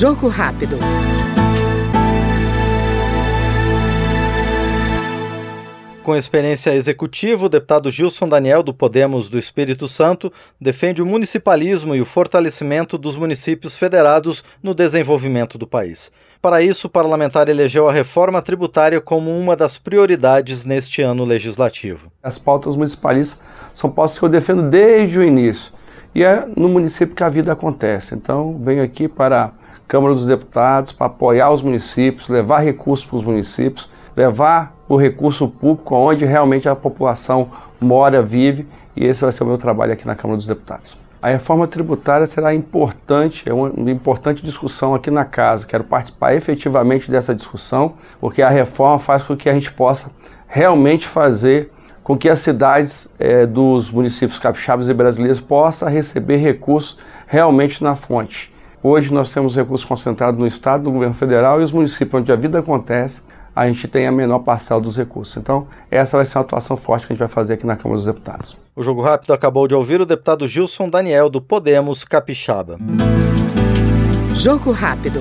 Jogo rápido. Com experiência executiva, o deputado Gilson Daniel, do Podemos do Espírito Santo, defende o municipalismo e o fortalecimento dos municípios federados no desenvolvimento do país. Para isso, o parlamentar elegeu a reforma tributária como uma das prioridades neste ano legislativo. As pautas municipalistas são pautas que eu defendo desde o início. E é no município que a vida acontece. Então, venho aqui para Câmara dos Deputados para apoiar os municípios, levar recursos para os municípios, levar o recurso público onde realmente a população mora, vive, e esse vai ser o meu trabalho aqui na Câmara dos Deputados. A reforma tributária será importante, é uma importante discussão aqui na casa. Quero participar efetivamente dessa discussão, porque a reforma faz com que a gente possa realmente fazer com que as cidades é, dos municípios capixabas e brasileiros possam receber recursos realmente na fonte. Hoje nós temos recursos concentrados no Estado, no governo federal e os municípios onde a vida acontece a gente tem a menor parcela dos recursos. Então, essa vai ser uma atuação forte que a gente vai fazer aqui na Câmara dos Deputados. O Jogo Rápido acabou de ouvir o deputado Gilson Daniel, do Podemos Capixaba. Jogo Rápido.